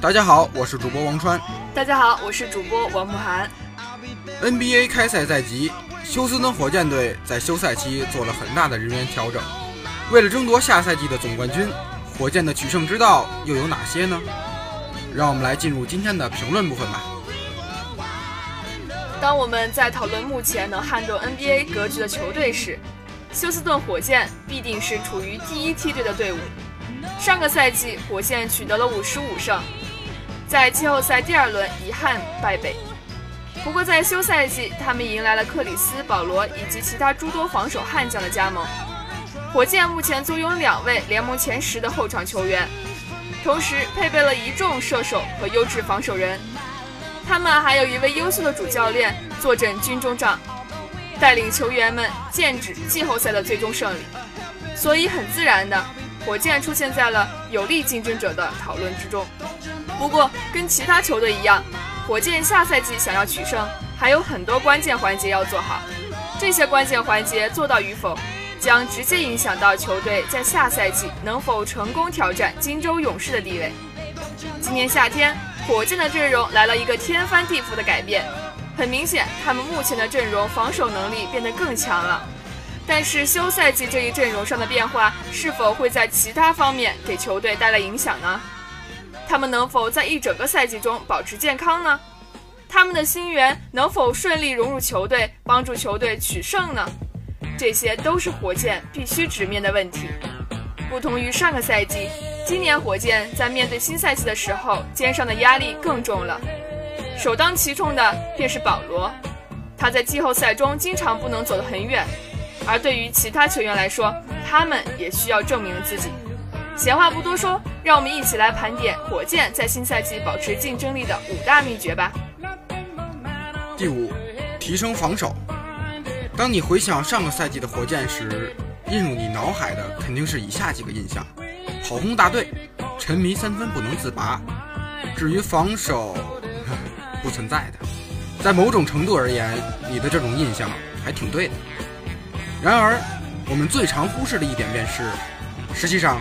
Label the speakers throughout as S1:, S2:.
S1: 大家好，我是主播王川。
S2: 大家好，我是主播王慕涵。
S1: NBA 开赛在即，休斯敦火箭队在休赛期做了很大的人员调整。为了争夺下赛季的总冠军，火箭的取胜之道又有哪些呢？让我们来进入今天的评论部分吧。
S2: 当我们在讨论目前能撼动 NBA 格局的球队时，休斯顿火箭必定是处于第一梯队的队伍。上个赛季，火箭取得了五十五胜。在季后赛第二轮遗憾败北，不过在休赛季，他们迎来了克里斯、保罗以及其他诸多防守悍将的加盟。火箭目前坐拥两位联盟前十的后场球员，同时配备了一众射手和优质防守人。他们还有一位优秀的主教练坐镇军中帐，带领球员们剑指季后赛的最终胜利。所以很自然的，火箭出现在了有力竞争者的讨论之中。不过，跟其他球队一样，火箭下赛季想要取胜，还有很多关键环节要做好。这些关键环节做到与否，将直接影响到球队在下赛季能否成功挑战金州勇士的地位。今年夏天，火箭的阵容来了一个天翻地覆的改变。很明显，他们目前的阵容防守能力变得更强了。但是，休赛季这一阵容上的变化，是否会在其他方面给球队带来影响呢？他们能否在一整个赛季中保持健康呢？他们的新援能否顺利融入球队，帮助球队取胜呢？这些都是火箭必须直面的问题。不同于上个赛季，今年火箭在面对新赛季的时候，肩上的压力更重了。首当其冲的便是保罗，他在季后赛中经常不能走得很远，而对于其他球员来说，他们也需要证明自己。闲话不多说，让我们一起来盘点火箭在新赛季保持竞争力的五大秘诀吧。
S1: 第五，提升防守。当你回想上个赛季的火箭时，映入你脑海的肯定是以下几个印象：跑轰大队，沉迷三分不能自拔。至于防守，不存在的。在某种程度而言，你的这种印象还挺对的。然而，我们最常忽视的一点便是。实际上，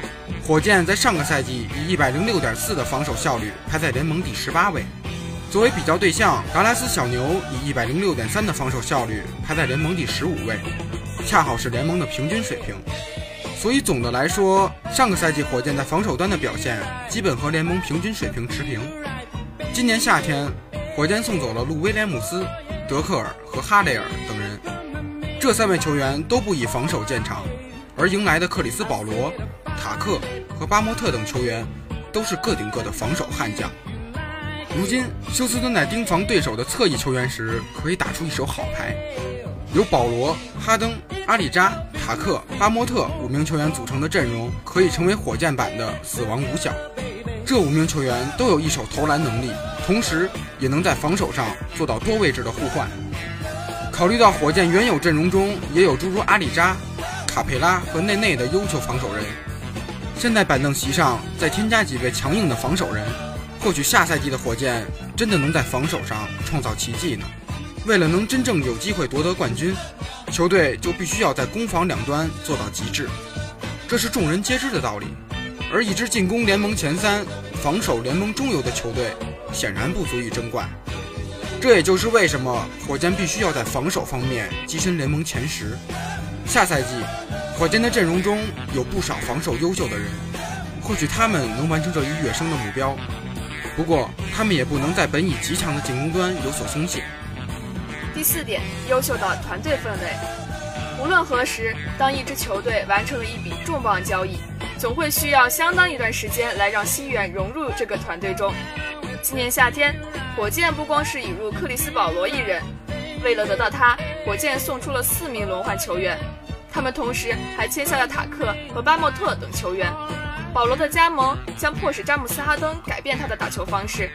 S1: 火箭在上个赛季以一百零六点四的防守效率排在联盟第十八位。作为比较对象，达拉斯小牛以一百零六点三的防守效率排在联盟第十五位，恰好是联盟的平均水平。所以总的来说，上个赛季火箭在防守端的表现基本和联盟平均水平持平。今年夏天，火箭送走了路威廉姆斯、德克尔和哈雷尔等人，这三位球员都不以防守见长。而迎来的克里斯·保罗、塔克和巴莫特等球员，都是各顶各的防守悍将。如今休斯顿在盯防对手的侧翼球员时，可以打出一手好牌。由保罗、哈登、阿里扎、塔克、巴莫特五名球员组成的阵容，可以成为火箭版的死亡五小。这五名球员都有一手投篮能力，同时也能在防守上做到多位置的互换。考虑到火箭原有阵容中也有诸如阿里扎、卡佩拉和内内的优秀防守人，现在板凳席上再添加几位强硬的防守人，或许下赛季的火箭真的能在防守上创造奇迹呢。为了能真正有机会夺得冠军，球队就必须要在攻防两端做到极致，这是众人皆知的道理。而一支进攻联盟前三、防守联盟中游的球队，显然不足以争冠。这也就是为什么火箭必须要在防守方面跻身联盟前十。下赛季，火箭的阵容中有不少防守优秀的人，或许他们能完成这一跃升的目标。不过，他们也不能在本已极强的进攻端有所松懈。
S2: 第四点，优秀的团队氛围。无论何时，当一支球队完成了一笔重磅交易，总会需要相当一段时间来让新援融入这个团队中。今年夏天，火箭不光是引入克里斯·保罗一人，为了得到他，火箭送出了四名轮换球员。他们同时还签下了塔克和巴莫特等球员。保罗的加盟将迫使詹姆斯·哈登改变他的打球方式，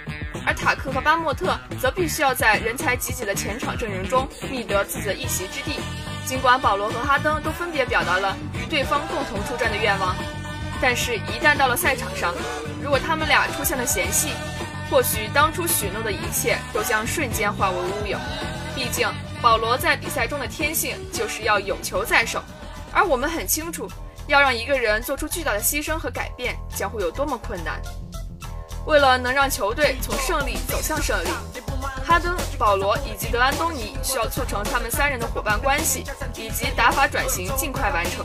S2: 而塔克和巴莫特则必须要在人才济济的前场阵容中觅得自己的一席之地。尽管保罗和哈登都分别表达了与对方共同出战的愿望，但是，一旦到了赛场上，如果他们俩出现了嫌隙，或许当初许诺的一切都将瞬间化为乌有。毕竟，保罗在比赛中的天性就是要有球在手，而我们很清楚，要让一个人做出巨大的牺牲和改变，将会有多么困难。为了能让球队从胜利走向胜利，哈登、保罗以及德安东尼需要促成他们三人的伙伴关系以及打法转型尽快完成。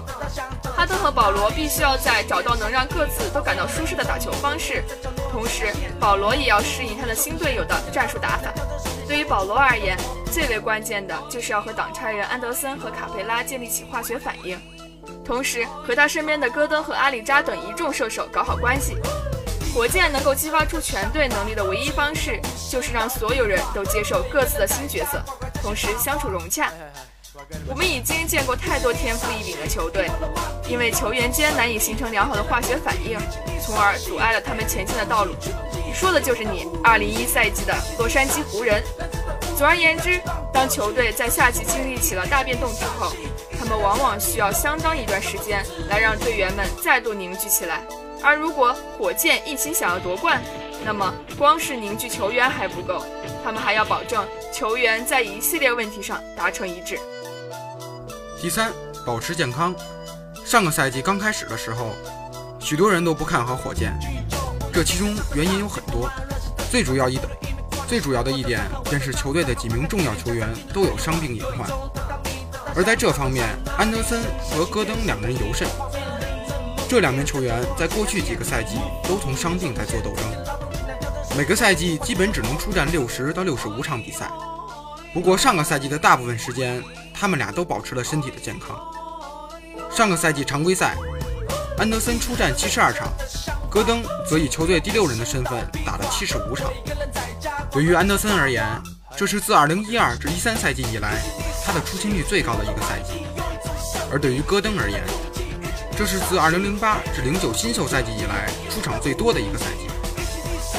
S2: 哈登和保罗必须要在找到能让各自都感到舒适的打球方式，同时保罗也要适应他的新队友的战术打法。对于保罗而言，最为关键的就是要和挡拆人安德森和卡佩拉建立起化学反应，同时和他身边的戈登和阿里扎等一众射手搞好关系。火箭能够激发出全队能力的唯一方式，就是让所有人都接受各自的新角色，同时相处融洽。我们已经见过太多天赋异禀的球队，因为球员间难以形成良好的化学反应，从而阻碍了他们前进的道路。说的就是你2011赛季的洛杉矶湖人。总而言之，当球队在夏季经历起了大变动之后，他们往往需要相当一段时间来让队员们再度凝聚起来。而如果火箭一心想要夺冠，那么光是凝聚球员还不够，他们还要保证球员在一系列问题上达成一致。
S1: 第三，保持健康。上个赛季刚开始的时候，许多人都不看好火箭，这其中原因有很多，最主要一的，最主要的一点便是球队的几名重要球员都有伤病隐患，而在这方面，安德森和戈登两人尤甚。这两名球员在过去几个赛季都同伤病在做斗争，每个赛季基本只能出战六十到六十五场比赛。不过上个赛季的大部分时间，他们俩都保持了身体的健康。上个赛季常规赛，安德森出战七十二场，戈登则以球队第六人的身份打了七十五场。对于安德森而言，这是自二零一二至一三赛季以来他的出勤率最高的一个赛季；而对于戈登而言，这是自2008至09新秀赛季以来出场最多的一个赛季。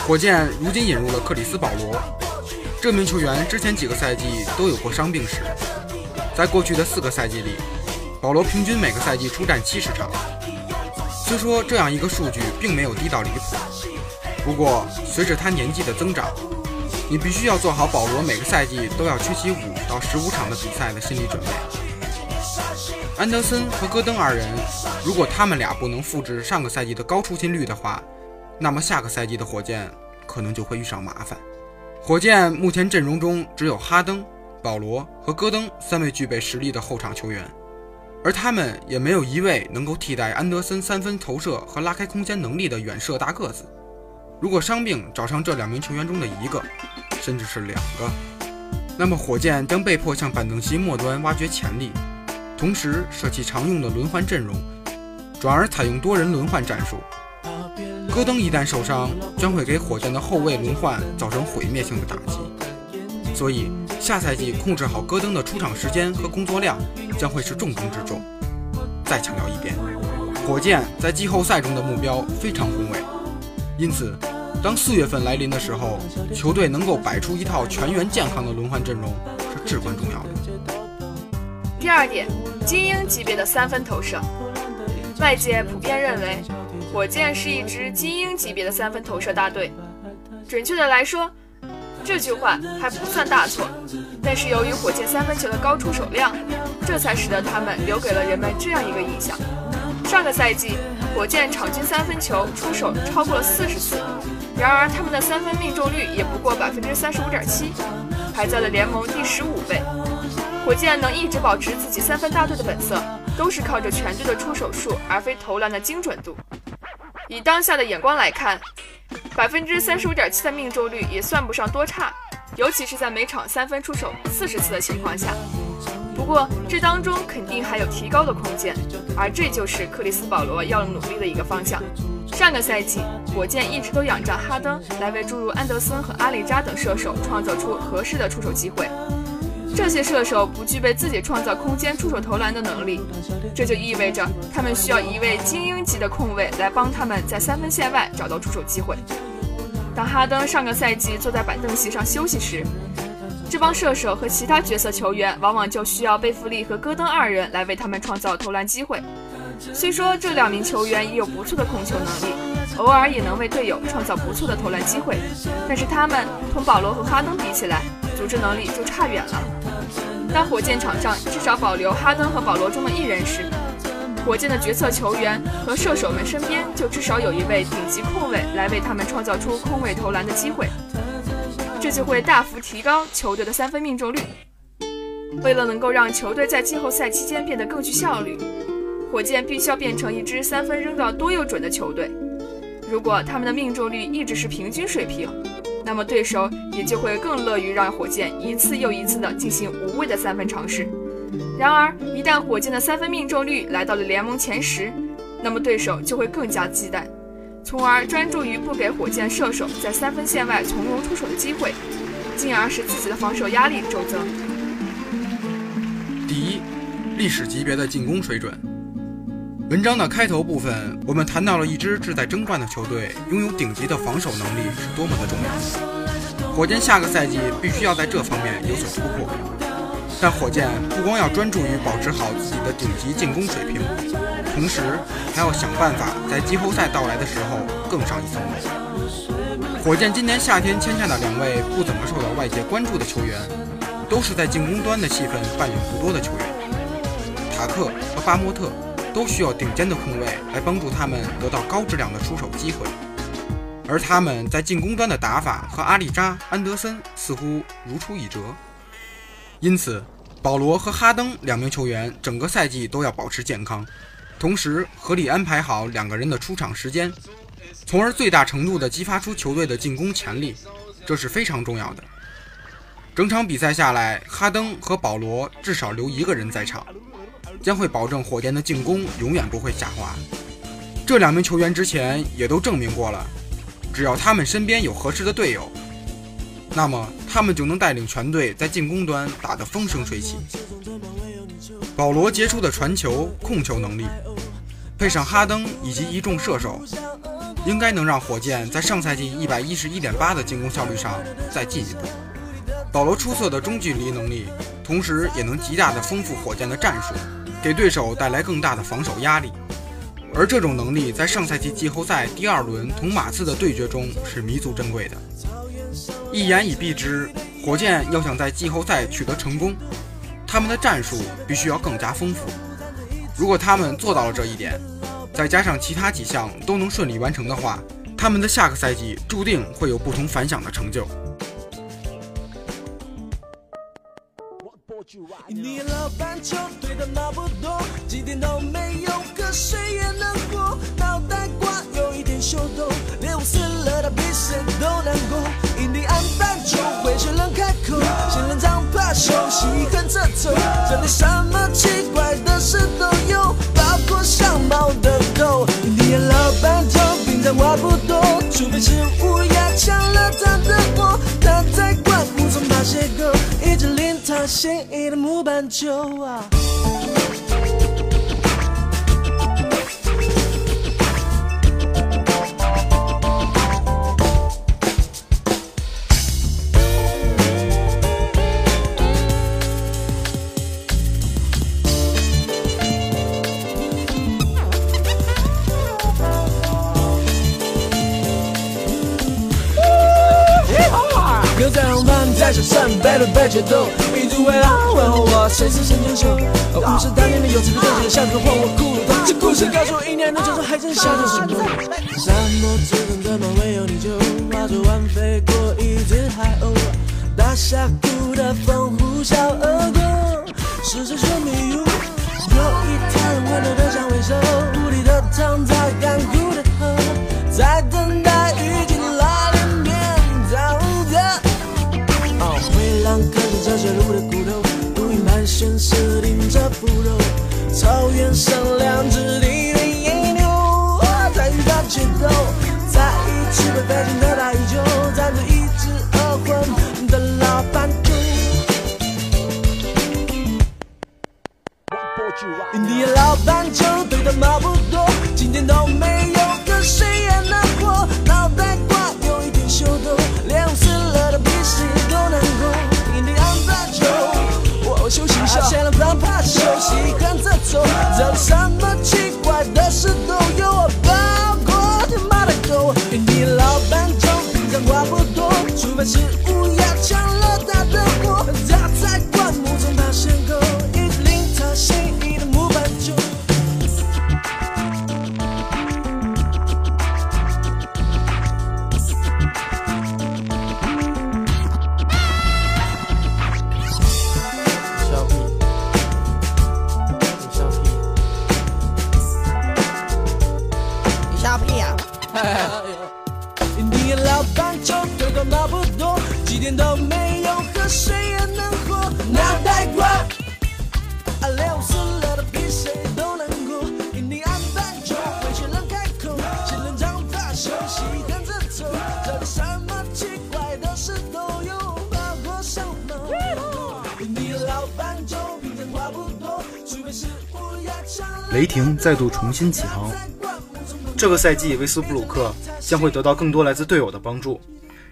S1: 火箭如今引入了克里斯·保罗，这名球员之前几个赛季都有过伤病史。在过去的四个赛季里，保罗平均每个赛季出战七十场。虽说这样一个数据并没有低到离谱，不过随着他年纪的增长，你必须要做好保罗每个赛季都要缺席五到十五场的比赛的心理准备。安德森和戈登二人，如果他们俩不能复制上个赛季的高出勤率的话，那么下个赛季的火箭可能就会遇上麻烦。火箭目前阵容中只有哈登、保罗和戈登三位具备实力的后场球员，而他们也没有一位能够替代安德森三分投射和拉开空间能力的远射大个子。如果伤病找上这两名球员中的一个，甚至是两个，那么火箭将被迫向板凳席末端挖掘潜力。同时舍弃常用的轮换阵容，转而采用多人轮换战术。戈登一旦受伤，将会给火箭的后卫轮换造成毁灭性的打击。所以，下赛季控制好戈登的出场时间和工作量将会是重中之重。再强调一遍，火箭在季后赛中的目标非常宏伟，因此，当四月份来临的时候，球队能够摆出一套全员健康的轮换阵容是至关重要的。
S2: 第二点，精英级别的三分投射，外界普遍认为。火箭是一支精英级别的三分投射大队，准确的来说，这句话还不算大错。但是由于火箭三分球的高出手量，这才使得他们留给了人们这样一个印象：上个赛季，火箭场均三分球出手超过了四十次，然而他们的三分命中率也不过百分之三十五点七，排在了联盟第十五位。火箭能一直保持自己三分大队的本色，都是靠着全队的出手数，而非投篮的精准度。以当下的眼光来看，百分之三十五点七的命中率也算不上多差，尤其是在每场三分出手四十次的情况下。不过这当中肯定还有提高的空间，而这就是克里斯保罗要努力的一个方向。上个赛季，火箭一直都仰仗哈登来为诸如安德森和阿里扎等射手创造出合适的出手机会。这些射手不具备自己创造空间、出手投篮的能力，这就意味着他们需要一位精英级的控卫来帮他们在三分线外找到出手机会。当哈登上个赛季坐在板凳席上休息时，这帮射手和其他角色球员往往就需要贝弗利和戈登二人来为他们创造投篮机会。虽说这两名球员也有不错的控球能力，偶尔也能为队友创造不错的投篮机会，但是他们同保罗和哈登比起来，组织能力就差远了。当火箭场上至少保留哈登和保罗中的一人时，火箭的决策球员和射手们身边就至少有一位顶级控卫来为他们创造出空位投篮的机会，这就会大幅提高球队的三分命中率。为了能够让球队在季后赛期间变得更具效率，火箭必须要变成一支三分扔到多又准的球队。如果他们的命中率一直是平均水平，那么对手也就会更乐于让火箭一次又一次地进行无谓的三分尝试。然而，一旦火箭的三分命中率来到了联盟前十，那么对手就会更加忌惮，从而专注于不给火箭射手在三分线外从容出手的机会，进而使自己的防守压力骤增。
S1: 第一，历史级别的进攻水准。文章的开头部分，我们谈到了一支志在争冠的球队拥有顶级的防守能力是多么的重要。火箭下个赛季必须要在这方面有所突破，但火箭不光要专注于保持好自己的顶级进攻水平，同时还要想办法在季后赛到来的时候更上一层楼。火箭今年夏天签下的两位不怎么受到外界关注的球员，都是在进攻端的戏份扮演不多的球员，塔克和巴莫特。都需要顶尖的控卫来帮助他们得到高质量的出手机会，而他们在进攻端的打法和阿里扎、安德森似乎如出一辙。因此，保罗和哈登两名球员整个赛季都要保持健康，同时合理安排好两个人的出场时间，从而最大程度地激发出球队的进攻潜力，这是非常重要的。整场比赛下来，哈登和保罗至少留一个人在场。将会保证火箭的进攻永远不会下滑。这两名球员之前也都证明过了，只要他们身边有合适的队友，那么他们就能带领全队在进攻端打得风生水起。保罗杰出的传球、控球能力，配上哈登以及一众射手，应该能让火箭在上赛季一百一十一点八的进攻效率上再进一步。保罗出色的中距离能力，同时也能极大的丰富火箭的战术。给对手带来更大的防守压力，而这种能力在上赛季季后赛第二轮同马刺的对决中是弥足珍贵的。一言以蔽之，火箭要想在季后赛取得成功，他们的战术必须要更加丰富。如果他们做到了这一点，再加上其他几项都能顺利完成的话，他们的下个赛季注定会有不同凡响的成就。一年老板球队的马不多，几天都没有瞌睡也能过。脑袋瓜有一点秀逗，连我死了他比谁都难过。印第安板球会谁能开口？仙人掌怕休息横着走，这里什么奇怪的事都有，包括像猫的狗。印第安老板球平常。
S3: 话不多，除非是乌鸦抢了他的窝。他在灌木丛爬邂逅，他心仪的木板球啊。歌在红毯，在小山背对背决斗，一直围绕问候我，谁是神枪手？五十大年的有这个东西，像个换我骷髅头。这故事告诉我，一年的战争还剩下什么？沙漠之中的梦，唯有你就化作弯飞过一只海鸥，大峡谷的风呼啸而过，是谁说迷雾？有一条人温柔的 so
S4: 雷霆再度重新起航。这个赛季，威斯布鲁克将会得到更多来自队友的帮助。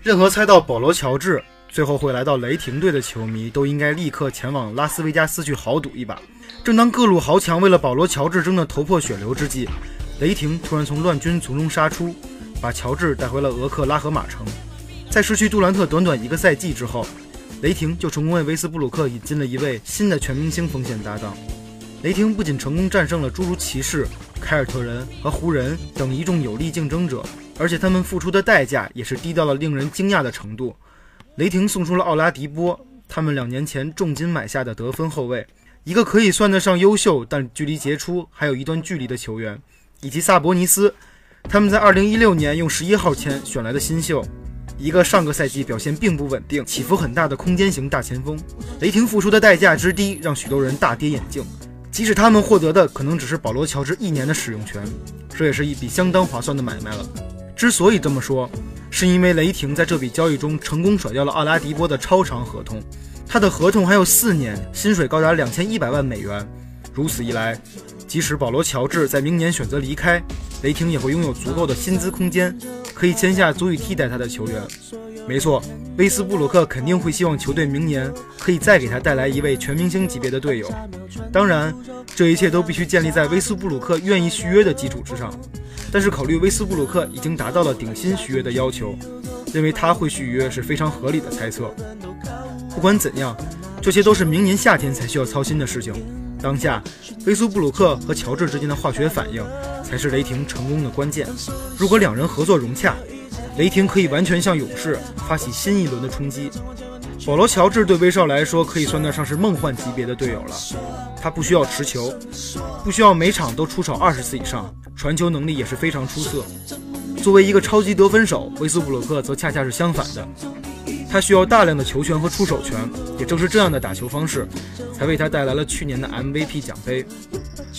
S4: 任何猜到保罗·乔治最后会来到雷霆队的球迷，都应该立刻前往拉斯维加斯去豪赌一把。正当各路豪强为了保罗·乔治争得头破血流之际，雷霆突然从乱军从中杀出，把乔治带回了俄克拉荷马城。在失去杜兰特短短一个赛季之后，雷霆就成功为威斯布鲁克引进了一位新的全明星锋线搭档。雷霆不仅成功战胜了诸如骑士、凯尔特人和湖人等一众有力竞争者，而且他们付出的代价也是低到了令人惊讶的程度。雷霆送出了奥拉迪波，他们两年前重金买下的得分后卫，一个可以算得上优秀但距离杰出还有一段距离的球员，以及萨博尼斯，他们在2016年用十一号签选来的新秀，一个上个赛季表现并不稳定、起伏很大的空间型大前锋。雷霆付出的代价之低，让许多人大跌眼镜。即使他们获得的可能只是保罗·乔治一年的使用权，这也是一笔相当划算的买卖了。之所以这么说，是因为雷霆在这笔交易中成功甩掉了奥拉迪波的超长合同，他的合同还有四年，薪水高达两千一百万美元。如此一来，即使保罗·乔治在明年选择离开，雷霆也会拥有足够的薪资空间，可以签下足以替代他的球员。没错，威斯布鲁克肯定会希望球队明年可以再给他带来一位全明星级别的队友。当然，这一切都必须建立在威斯布鲁克愿意续约的基础之上。但是，考虑威斯布鲁克已经达到了顶薪续约的要求，认为他会续约是非常合理的猜测。不管怎样，这些都是明年夏天才需要操心的事情。当下，威斯布鲁克和乔治之间的化学反应才是雷霆成功的关键。如果两人合作融洽，雷霆可以完全向勇士发起新一轮的冲击。保罗·乔治对威少来说可以算得上是梦幻级别的队友了。他不需要持球，不需要每场都出手二十次以上，传球能力也是非常出色。作为一个超级得分手，威斯布鲁克则恰恰是相反的。他需要大量的球权和出手权，也正是这样的打球方式，才为他带来了去年的 MVP 奖杯。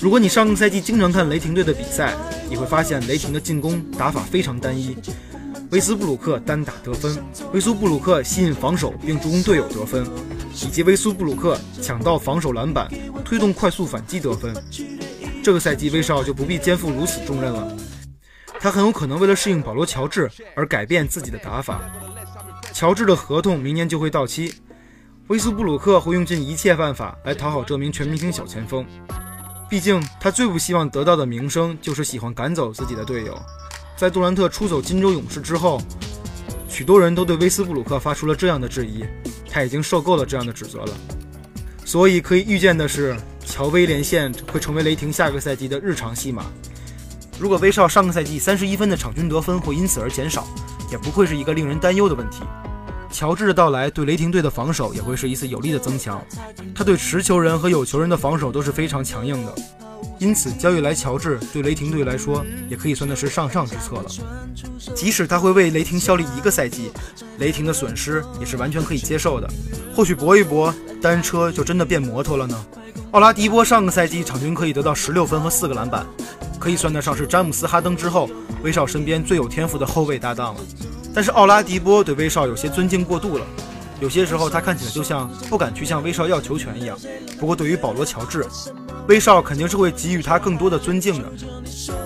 S4: 如果你上个赛季经常看雷霆队的比赛，你会发现雷霆的进攻打法非常单一，威斯布鲁克单打得分，威斯布鲁克吸引防守并助攻队友得分，以及威斯布鲁克抢到防守篮板，推动快速反击得分。这个赛季威少就不必肩负如此重任了，他很有可能为了适应保罗·乔治而改变自己的打法。乔治的合同明年就会到期，威斯布鲁克会用尽一切办法来讨好这名全明星小前锋。毕竟，他最不希望得到的名声就是喜欢赶走自己的队友。在杜兰特出走金州勇士之后，许多人都对威斯布鲁克发出了这样的质疑：他已经受够了这样的指责了。所以，可以预见的是，乔威连线会成为雷霆下个赛季的日常戏码。如果威少上个赛季三十一分的场均得分会因此而减少，也不会是一个令人担忧的问题。乔治的到来对雷霆队的防守也会是一次有力的增强，他对持球人和有球人的防守都是非常强硬的，因此交易来乔治对雷霆队来说也可以算的是上上之策了。即使他会为雷霆效力一个赛季，雷霆的损失也是完全可以接受的。或许搏一搏，单车就真的变摩托了呢？奥拉迪波上个赛季场均可以得到十六分和四个篮板，可以算得上是詹姆斯、哈登之后威少身边最有天赋的后卫搭档了。但是奥拉迪波对威少有些尊敬过度了，有些时候他看起来就像不敢去向威少要球权一样。不过对于保罗乔治，威少肯定是会给予他更多的尊敬的。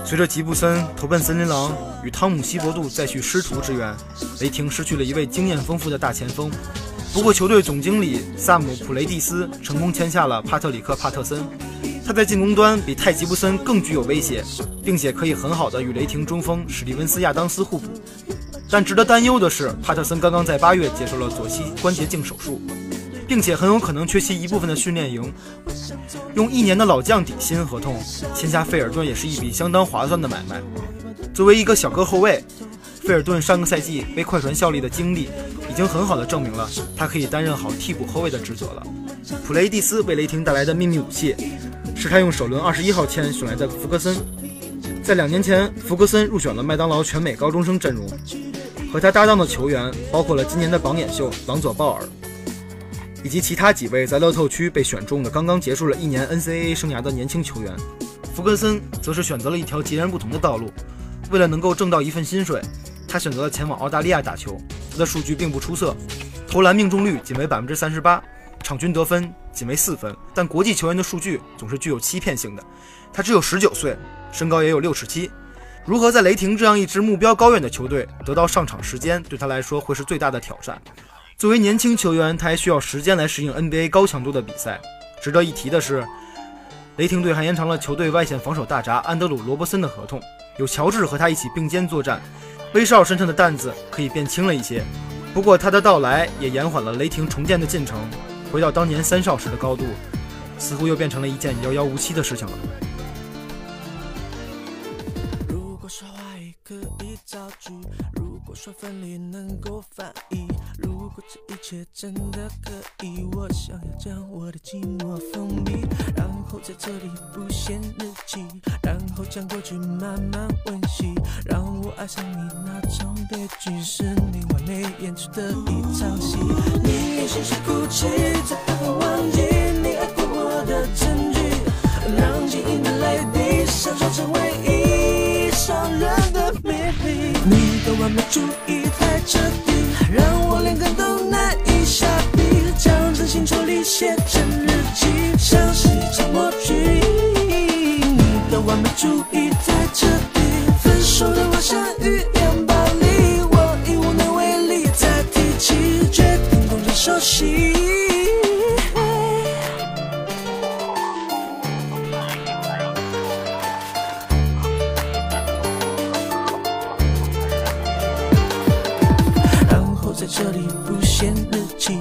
S4: 随着吉布森投奔森林狼与汤姆希伯杜再续师徒之缘，雷霆失去了一位经验丰富的大前锋。不过球队总经理萨姆普雷蒂斯成功签下了帕特里克帕特森，他在进攻端比泰吉布森更具有威胁，并且可以很好的与雷霆中锋史蒂文斯亚当斯互补。但值得担忧的是，帕特森刚刚在八月接受了左膝关节镜手术，并且很有可能缺席一部分的训练营。用一年的老将底薪合同签下费尔顿也是一笔相当划算的买卖。作为一个小个后卫，费尔顿上个赛季为快船效力的经历已经很好的证明了他可以担任好替补后卫的职责了。普雷蒂斯为雷霆带来的秘密武器是他用首轮二十一号签选来的福格森。在两年前，福格森入选了麦当劳全美高中生阵容。和他搭档的球员包括了今年的榜眼秀朗佐鲍尔，以及其他几位在乐透区被选中的刚刚结束了一年 NCAA 生涯的年轻球员。福格森则是选择了一条截然不同的道路，为了能够挣到一份薪水，他选择了前往澳大利亚打球。他的数据并不出色，投篮命中率仅为百分之三十八，场均得分仅为四分。但国际球员的数据总是具有欺骗性的。他只有十九岁，身高也有六尺七。如何在雷霆这样一支目标高远的球队得到上场时间，对他来说会是最大的挑战。作为年轻球员，他还需要时间来适应 NBA 高强度的比赛。值得一提的是，雷霆队还延长了球队外线防守大闸安德鲁·罗伯森的合同，有乔治和他一起并肩作战，威少身上的担子可以变轻了一些。不过他的到来也延缓了雷霆重建的进程，回到当年三少时的高度，似乎又变成了一件遥遥无期的事情了。
S3: 如果说爱可以造句，如果说分离能够翻译，如果这一切真的可以，我想要将我的寂寞封闭，然后在这里不写日记，然后将过去慢慢温习，让我爱上你那种悲剧，是你完美演出的一场戏。你内心是哭泣，才不会忘记你爱过我的证据，让记忆的泪滴闪烁成唯一伤人的秘密。你的完美主义太彻底，让我连根都难以下笔，将真心抽离写成，像是一场默剧。你的完美主义太彻底，分手的我像语言暴力，我已无能为力再提起，决定东转手西。这里不写日记，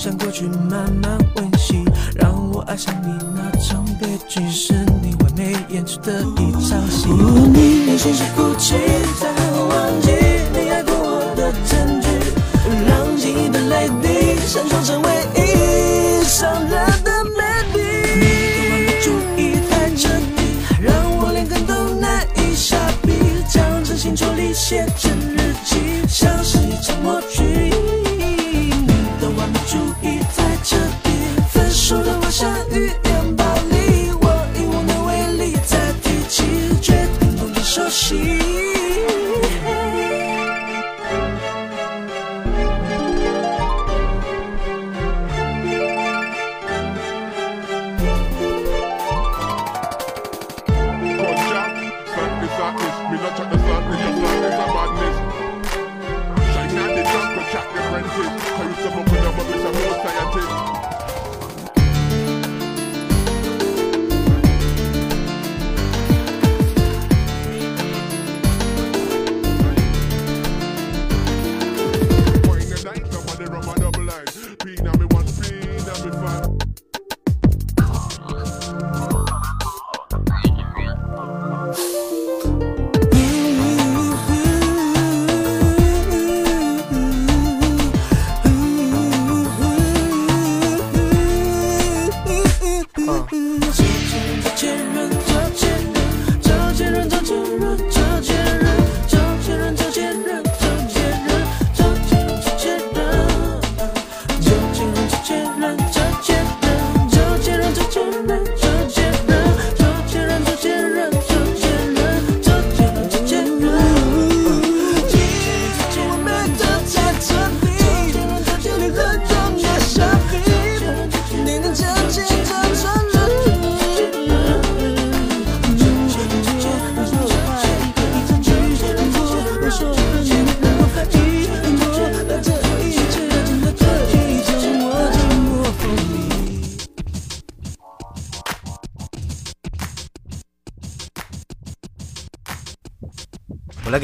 S3: 想过去慢慢温习，让我爱上你那场悲剧，是你完美演出的一场戏。你内心是哭泣，才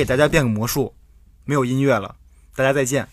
S4: 给大家变个魔术，没有音乐了，大家再见。